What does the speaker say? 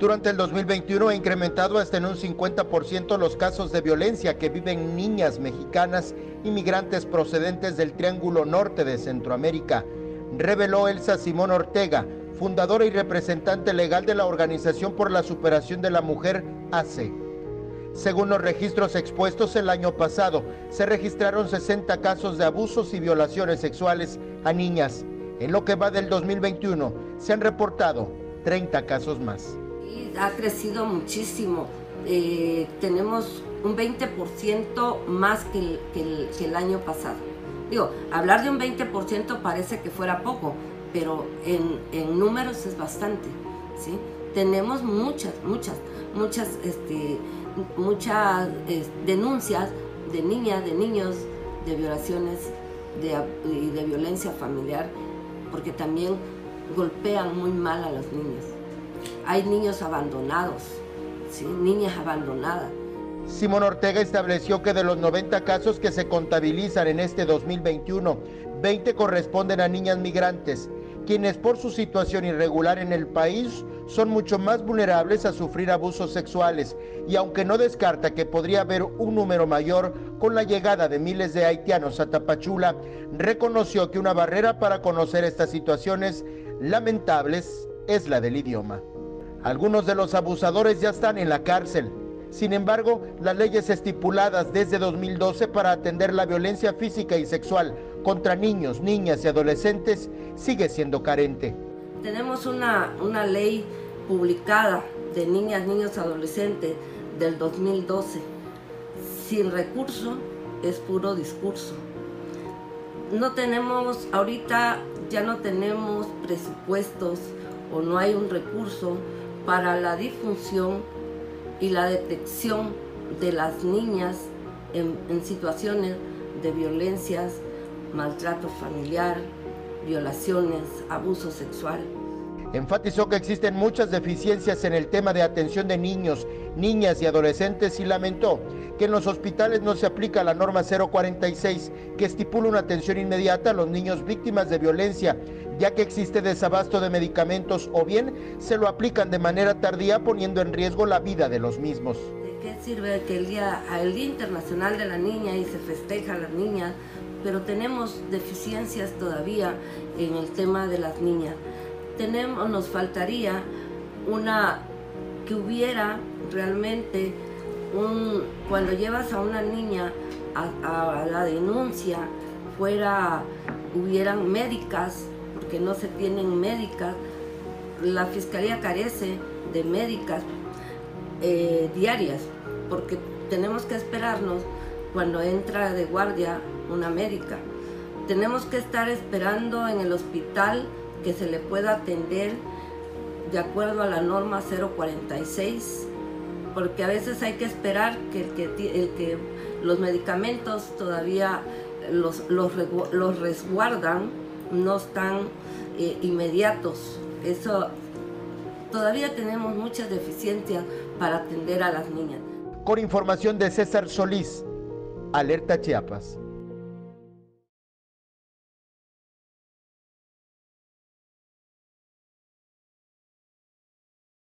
Durante el 2021 ha incrementado hasta en un 50% los casos de violencia que viven niñas mexicanas inmigrantes procedentes del Triángulo Norte de Centroamérica, reveló Elsa Simón Ortega, fundadora y representante legal de la Organización por la Superación de la Mujer, ACE. Según los registros expuestos el año pasado, se registraron 60 casos de abusos y violaciones sexuales a niñas. En lo que va del 2021, se han reportado 30 casos más ha crecido muchísimo. Eh, tenemos un 20% más que el, año pasado. Digo, hablar de un 20% parece que fuera poco, pero en, números es bastante. ¿sí? Tenemos muchas, muchas, muchas, este, muchas denuncias de niñas, de niños, de violaciones de, y de violencia familiar, porque también golpean muy mal a los niños. Hay niños abandonados, ¿sí? niñas abandonadas. Simón Ortega estableció que de los 90 casos que se contabilizan en este 2021, 20 corresponden a niñas migrantes, quienes por su situación irregular en el país son mucho más vulnerables a sufrir abusos sexuales y aunque no descarta que podría haber un número mayor con la llegada de miles de haitianos a Tapachula, reconoció que una barrera para conocer estas situaciones lamentables es la del idioma. Algunos de los abusadores ya están en la cárcel. Sin embargo, las leyes estipuladas desde 2012 para atender la violencia física y sexual contra niños, niñas y adolescentes sigue siendo carente. Tenemos una, una ley publicada de niñas, niños, adolescentes del 2012. Sin recurso es puro discurso. No tenemos, ahorita ya no tenemos presupuestos o no hay un recurso para la difusión y la detección de las niñas en, situaciones de violencias, maltrato familiar, violaciones, abuso sexual. Enfatizó que existen muchas deficiencias en el tema de atención de niños, niñas y adolescentes y lamentó que en los hospitales no se aplica la norma 046 que estipula una atención inmediata a los niños víctimas de violencia ya que existe desabasto de medicamentos o bien se lo aplican de manera tardía poniendo en riesgo la vida de los mismos. ¿De qué sirve que el día, el día Internacional de la Niña y se festeja a las niñas, pero tenemos deficiencias todavía en el tema de las niñas? Tenemos, nos faltaría una que hubiera realmente un, cuando llevas a una niña a, a la denuncia, fuera, hubieran médicas que no se tienen médicas. La fiscalía carece de médicas eh, diarias porque tenemos que esperarnos cuando entra de guardia una médica. Tenemos que estar esperando en el hospital que se le pueda atender de acuerdo a la norma 046, porque a veces hay que esperar que, que los medicamentos todavía los, los resguardan no están eh, inmediatos. Eso todavía tenemos muchas deficiencias para atender a las niñas. Con información de César Solís, Alerta Chiapas.